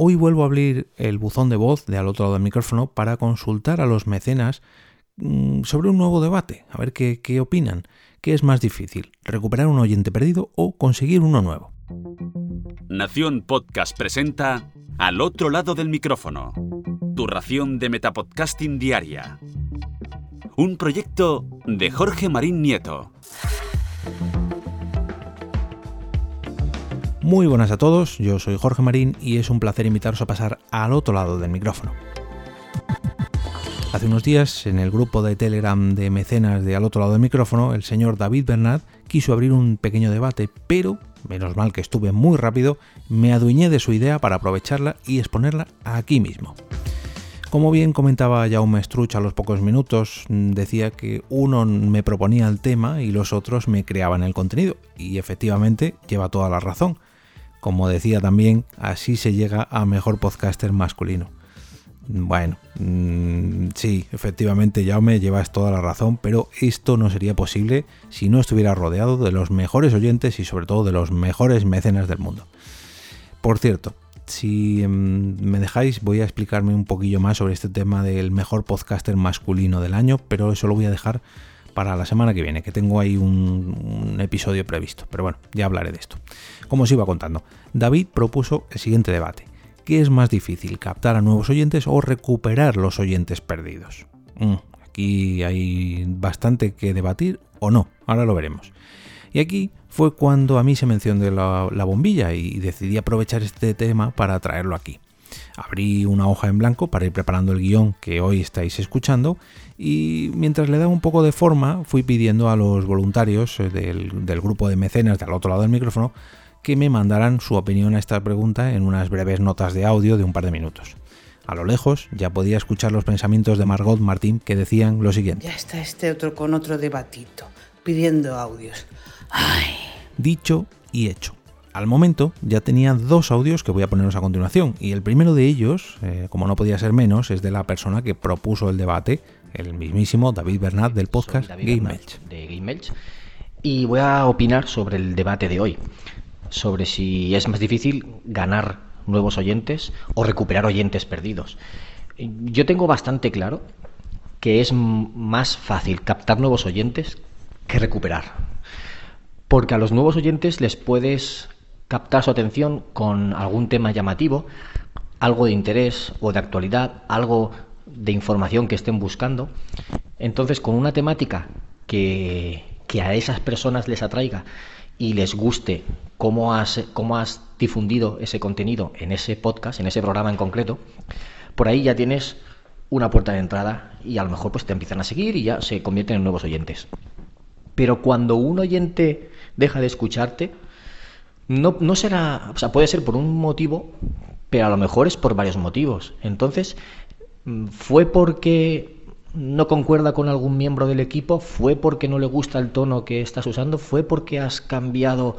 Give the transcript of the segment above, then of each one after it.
Hoy vuelvo a abrir el buzón de voz de al otro lado del micrófono para consultar a los mecenas mm, sobre un nuevo debate, a ver qué, qué opinan. ¿Qué es más difícil, recuperar un oyente perdido o conseguir uno nuevo? Nación Podcast presenta Al otro lado del micrófono, tu ración de Metapodcasting Diaria. Un proyecto de Jorge Marín Nieto. Muy buenas a todos, yo soy Jorge Marín y es un placer invitaros a pasar al otro lado del micrófono. Hace unos días, en el grupo de Telegram de mecenas de Al otro lado del micrófono, el señor David Bernat quiso abrir un pequeño debate, pero, menos mal que estuve muy rápido, me adueñé de su idea para aprovecharla y exponerla aquí mismo. Como bien comentaba Jaume Struch a los pocos minutos, decía que uno me proponía el tema y los otros me creaban el contenido, y efectivamente lleva toda la razón. Como decía también, así se llega a mejor podcaster masculino. Bueno, mm, sí, efectivamente, ya me llevas toda la razón, pero esto no sería posible si no estuviera rodeado de los mejores oyentes y sobre todo de los mejores mecenas del mundo. Por cierto, si mm, me dejáis, voy a explicarme un poquillo más sobre este tema del mejor podcaster masculino del año, pero eso lo voy a dejar para la semana que viene, que tengo ahí un, episodio previsto. Pero bueno, ya hablaré de esto. Como os iba contando, David propuso el siguiente debate. ¿Qué es más difícil, captar a nuevos oyentes o recuperar los oyentes perdidos? Mm, aquí hay bastante que debatir o no, ahora lo veremos. Y aquí fue cuando a mí se mencionó la, la bombilla y decidí aprovechar este tema para traerlo aquí. Abrí una hoja en blanco para ir preparando el guion que hoy estáis escuchando y mientras le daba un poco de forma fui pidiendo a los voluntarios eh, del, del grupo de mecenas del otro lado del micrófono que me mandaran su opinión a esta pregunta en unas breves notas de audio de un par de minutos. A lo lejos ya podía escuchar los pensamientos de Margot Martín que decían lo siguiente. Ya está este otro con otro debatito, pidiendo audios. Ay. Dicho y hecho. Al momento ya tenía dos audios que voy a poneros a continuación y el primero de ellos, eh, como no podía ser menos, es de la persona que propuso el debate, el mismísimo David Bernat del podcast Game Melch. De Game Melch. Y voy a opinar sobre el debate de hoy, sobre si es más difícil ganar nuevos oyentes o recuperar oyentes perdidos. Yo tengo bastante claro que es más fácil captar nuevos oyentes que recuperar. Porque a los nuevos oyentes les puedes captar su atención con algún tema llamativo, algo de interés o de actualidad, algo de información que estén buscando. Entonces, con una temática que, que a esas personas les atraiga y les guste cómo has, cómo has difundido ese contenido en ese podcast, en ese programa en concreto, por ahí ya tienes una puerta de entrada y a lo mejor pues te empiezan a seguir y ya se convierten en nuevos oyentes. Pero cuando un oyente deja de escucharte, no, no será, o sea, puede ser por un motivo, pero a lo mejor es por varios motivos. Entonces, mm, ¿fue porque no concuerda con algún miembro del equipo? ¿Fue porque no le gusta el tono que estás usando? ¿Fue porque has cambiado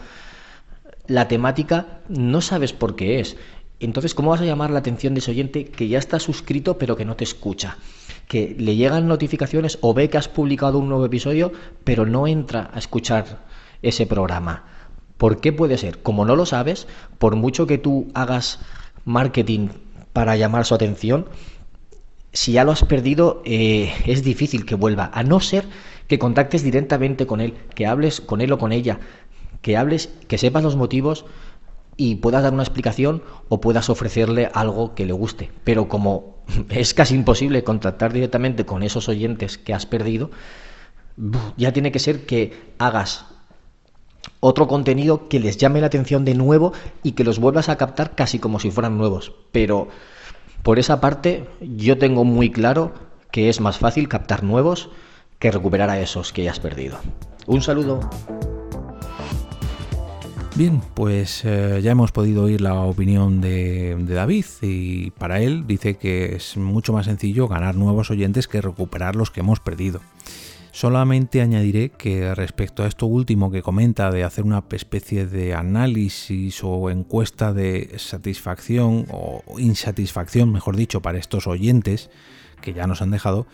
la temática? No sabes por qué es. Entonces, ¿cómo vas a llamar la atención de ese oyente que ya está suscrito pero que no te escucha? Que le llegan notificaciones o ve que has publicado un nuevo episodio pero no entra a escuchar ese programa. ¿Por qué puede ser? Como no lo sabes, por mucho que tú hagas marketing para llamar su atención, si ya lo has perdido, eh, es difícil que vuelva, a no ser que contactes directamente con él, que hables con él o con ella, que hables, que sepas los motivos y puedas dar una explicación o puedas ofrecerle algo que le guste. Pero como es casi imposible contactar directamente con esos oyentes que has perdido, ya tiene que ser que hagas otro contenido que les llame la atención de nuevo y que los vuelvas a captar casi como si fueran nuevos. Pero por esa parte yo tengo muy claro que es más fácil captar nuevos que recuperar a esos que ya has perdido. Un saludo. Bien, pues eh, ya hemos podido oír la opinión de, de, David y para él dice que es mucho más sencillo ganar nuevos oyentes que recuperar los que hemos perdido. Solamente añadiré que respecto a esto último que comenta de hacer una especie de análisis o encuesta de satisfacción o insatisfacción, mejor dicho, para estos oyentes que ya nos han dejado,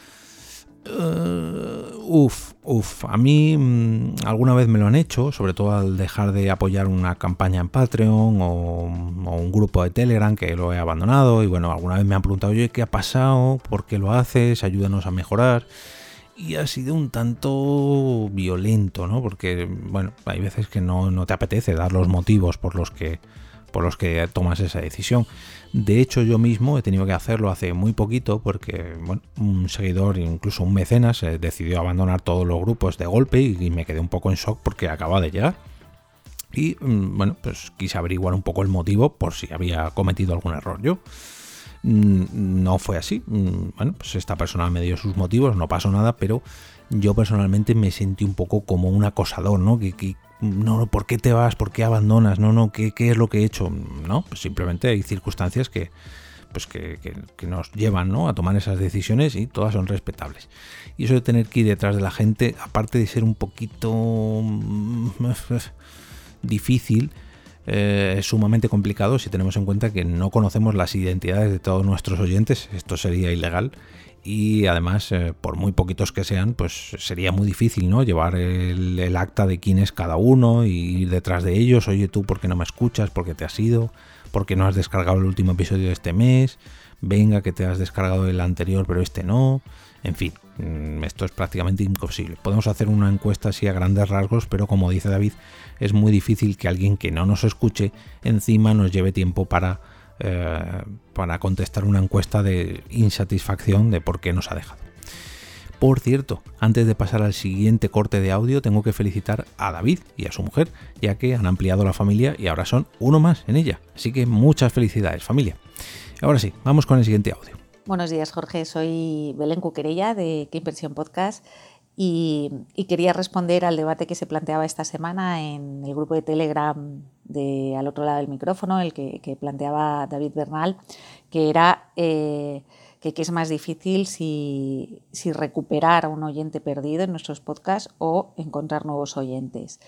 Uh, uf, uf, a mí mm, alguna vez me lo han hecho, sobre todo al dejar de apoyar una campaña en Patreon o, un grupo de Telegram que lo he abandonado y bueno, alguna vez me han preguntado, oye, ¿qué ha pasado? ¿Por qué lo haces? Ayúdanos a mejorar. Y ha sido un tanto violento, ¿no? Porque, bueno, hay veces que no, no te apetece dar los motivos por los que por los que tomas esa decisión. De hecho, yo mismo he tenido que hacerlo hace muy poquito porque bueno, un seguidor, incluso un mecenas, eh, decidió abandonar todos los grupos de golpe y, me quedé un poco en shock porque acaba de llegar. Y mm, bueno, pues quise averiguar un poco el motivo por si había cometido algún error yo. Mm, no fue así. Mm, bueno, pues esta persona me dio sus motivos, no pasó nada, pero yo personalmente me sentí un poco como un acosador, ¿no? Que, no, ¿por qué te vas? ¿Por qué abandonas? No, no, ¿qué, qué es lo que he hecho? No, pues simplemente hay circunstancias que, pues que, que, nos llevan ¿no? a tomar esas decisiones y todas son respetables. Y eso de tener que ir detrás de la gente, aparte de ser un poquito mm, difícil, eh, es sumamente complicado si tenemos en cuenta que no conocemos las identidades de todos nuestros oyentes, esto sería ilegal y además eh, por muy poquitos que sean pues sería muy difícil no llevar el, acta de quién es cada uno y ir detrás de ellos oye tú por qué no me escuchas por qué te has ido por qué no has descargado el último episodio de este mes venga que te has descargado el anterior pero este no en fin mm, esto es prácticamente imposible podemos hacer una encuesta así a grandes rasgos pero como dice David es muy difícil que alguien que no nos escuche encima nos lleve tiempo para eh, para contestar una encuesta de insatisfacción de por qué nos ha dejado. Por cierto, antes de pasar al siguiente corte de audio, tengo que felicitar a David y a su mujer, ya que han ampliado la familia y ahora son uno más en ella. Así que muchas felicidades, familia. Ahora sí, vamos con el siguiente audio. Buenos días, Jorge. Soy Belén Cuquerella de Qué Impresión Podcast y, quería responder al debate que se planteaba esta semana en el grupo de Telegram de al otro lado del micrófono, el que, planteaba David Bernal, que era eh, que, es más difícil si, recuperar a un oyente perdido en nuestros podcasts o encontrar nuevos oyentes.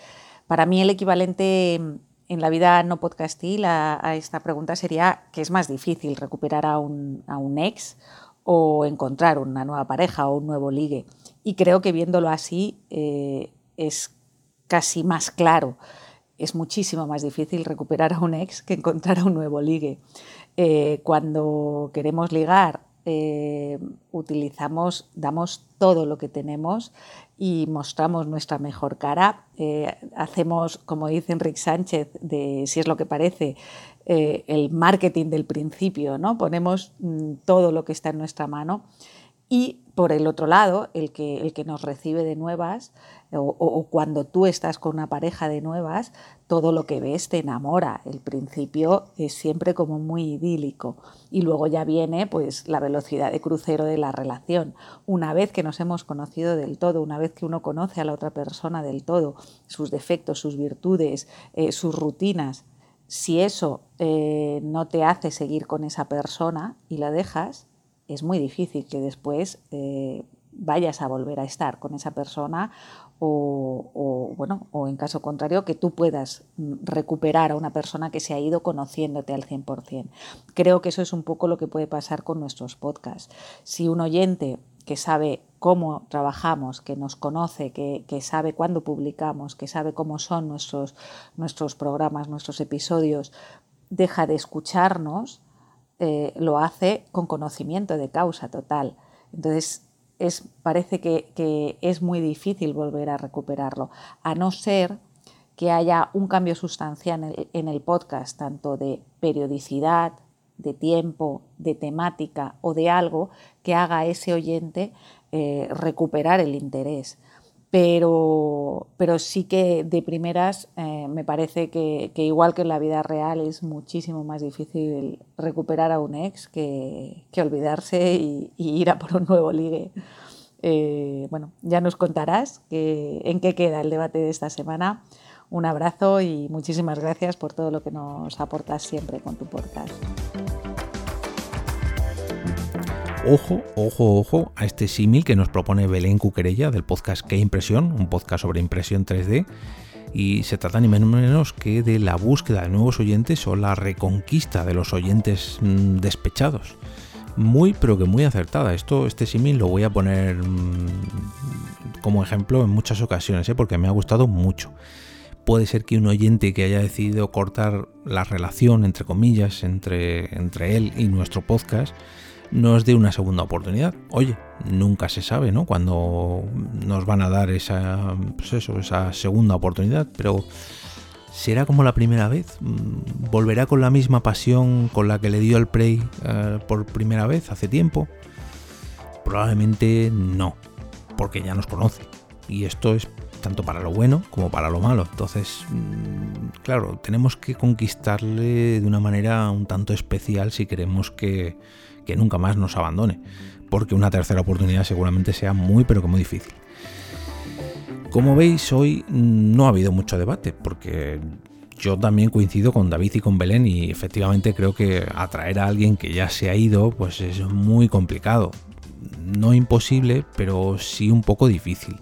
Para mí el equivalente en la vida no podcastil a, a esta pregunta sería que es más difícil recuperar a un, a un ex o encontrar una nueva pareja o un nuevo ligue. Y creo que viéndolo así eh, es casi más claro. Es muchísimo más difícil recuperar a un ex que encontrar a un nuevo ligue. Eh, cuando queremos ligar, eh, utilizamos, damos todo lo que tenemos y mostramos nuestra mejor cara. hacemos, como dice Enrique Sánchez, de si es lo que parece, el marketing del principio, ¿no? Ponemos mm, todo lo que está en nuestra mano y por el otro lado, el que, el que nos recibe de nuevas, o, cuando tú estás con una pareja de nuevas, todo lo que ves te enamora. El principio es siempre como muy idílico. Y luego ya viene pues la velocidad de crucero de la relación. Una vez que nos hemos conocido del todo, una vez que uno conoce a la otra persona del todo, sus defectos, sus virtudes, eh, sus rutinas, si eso eh, no te hace seguir con esa persona y la dejas, es muy difícil que después eh, vayas a volver a estar con esa persona o, bueno, o en caso contrario, que tú puedas mm, recuperar a una persona que se ha ido conociéndote al 100%. Creo que eso es un poco lo que puede pasar con nuestros podcasts. Si un oyente que sabe cómo trabajamos, que nos conoce, que, sabe cuándo publicamos, que sabe cómo son nuestros, nuestros programas, nuestros episodios, deja de escucharnos, eh, lo hace con conocimiento de causa total. Entonces, es, parece que, es muy difícil volver a recuperarlo, a no ser que haya un cambio sustancial en el, podcast, tanto de periodicidad, de tiempo, de temática o de algo que haga a ese oyente eh, recuperar el interés pero, pero sí que de primeras eh, me parece que, igual que en la vida real es muchísimo más difícil recuperar a un ex que, olvidarse y, ir a por un nuevo ligue. Eh, bueno, ya nos contarás en qué queda el debate de esta semana. Un abrazo y muchísimas gracias por todo lo que nos aportas siempre con tu podcast. Ojo, ojo, ojo a este símil que nos propone Belén Cuquerella del podcast Qué Impresión, un podcast sobre impresión 3D. Y se trata ni menos que de la búsqueda de nuevos oyentes o la reconquista de los oyentes mm, despechados. muy pero que muy acertada. Esto, este símil lo voy a poner mm, como ejemplo en muchas ocasiones, ¿eh? porque me ha gustado mucho. Puede ser que un oyente que haya decidido cortar la relación, entre comillas, entre, entre él y nuestro podcast, nos dé una segunda oportunidad. Oye, nunca se sabe, ¿no? Cuando nos van a dar esa, pues eso, esa segunda oportunidad, pero ¿será como la primera vez? Mm, ¿Volverá con la misma pasión con la que le dio el Prey eh, por primera vez hace tiempo? Probablemente no, porque ya nos conoce. Y esto es tanto para lo bueno como para lo malo. Entonces, mm, claro, tenemos que conquistarle de una manera un tanto especial si queremos que, que nunca más nos abandone, porque una tercera oportunidad seguramente sea muy pero que muy difícil. Como veis, hoy no ha habido mucho debate, porque yo también coincido con David y con Belén y efectivamente creo que atraer a alguien que ya se ha ido pues es muy complicado. No imposible, pero sí un poco difícil.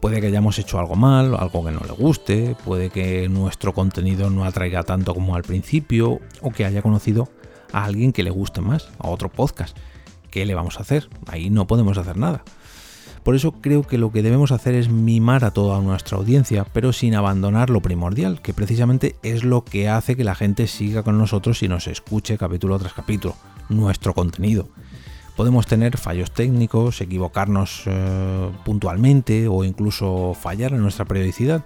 Puede que hayamos hecho algo mal, algo que no le guste, puede que nuestro contenido no atraiga tanto como al principio o que haya conocido a alguien que le guste más, a otro podcast. ¿Qué le vamos a hacer? Ahí no podemos hacer nada. Por eso creo que lo que debemos hacer es mimar a toda nuestra audiencia, pero sin abandonar lo primordial, que precisamente es lo que hace que la gente siga con nosotros y nos escuche capítulo tras capítulo, nuestro contenido. Podemos tener fallos técnicos, equivocarnos eh, puntualmente o incluso fallar en nuestra periodicidad,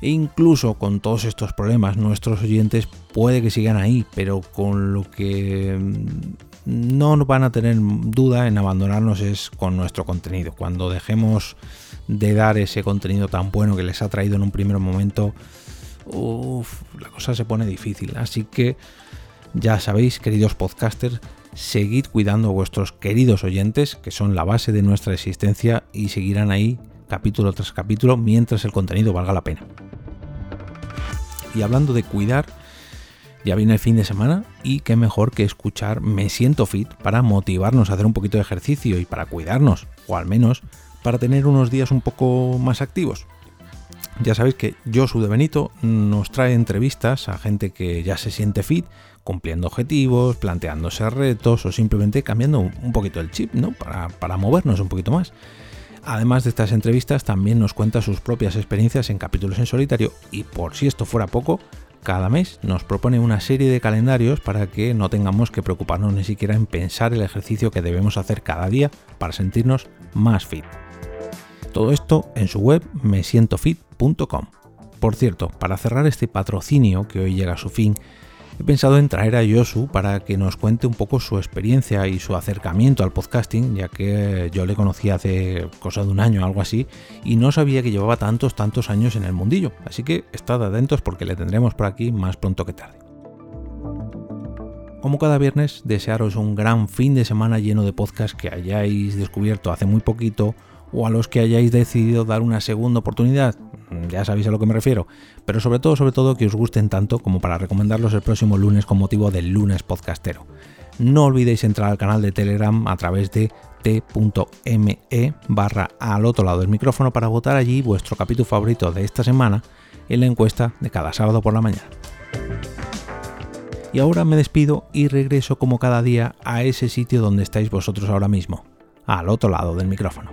e incluso con todos estos problemas, nuestros oyentes puede que sigan ahí, pero con lo que mm, no van a tener duda en abandonarnos es con nuestro contenido. Cuando dejemos de dar ese contenido tan bueno que les ha traído en un primer momento, la cosa se pone difícil. Así que ya sabéis, queridos podcasters, seguid cuidando a vuestros queridos oyentes, que son la base de nuestra existencia y seguirán ahí capítulo tras capítulo mientras el contenido valga la pena. Y hablando de cuidar, ya viene el fin de semana y qué mejor que escuchar Me Siento Fit para motivarnos a hacer un poquito de ejercicio y para cuidarnos, o al menos para tener unos días un poco más activos. Ya sabéis que Josu de Benito nos trae entrevistas a gente que ya se siente fit, cumpliendo objetivos, planteándose retos o simplemente cambiando un poquito el chip, ¿no? Para, para movernos un poquito más. Además de estas entrevistas, también nos cuenta sus propias experiencias en capítulos en solitario y por si esto fuera poco, cada mes nos propone una serie de calendarios para que no tengamos que preocuparnos ni siquiera en pensar el ejercicio que debemos hacer cada día para sentirnos más fit. Todo esto en su web Por cierto, para cerrar este patrocinio que hoy llega a su fin, he pensado en traer a Yosu para que nos cuente un poco su experiencia y su acercamiento al podcasting, ya que yo le conocí hace cosa de un año algo así, y no sabía que llevaba tantos, tantos años en el mundillo. Así que estad atentos porque le tendremos por aquí más pronto que tarde. Como cada viernes, desearos un gran fin de semana lleno de podcasts que hayáis descubierto hace muy poquito o a los que hayáis decidido dar una segunda oportunidad, mm, ya sabéis a lo que me refiero, pero sobre todo, sobre todo que os gusten tanto como para recomendarlos el próximo lunes con motivo del lunes podcastero. No olvidéis entrar al canal de Telegram a través de t.me barra al otro lado del micrófono para votar allí vuestro capítulo favorito de esta semana en la encuesta de cada sábado por la mañana. Y ahora me despido y regreso como cada día a ese sitio donde estáis vosotros ahora mismo, al otro lado del micrófono.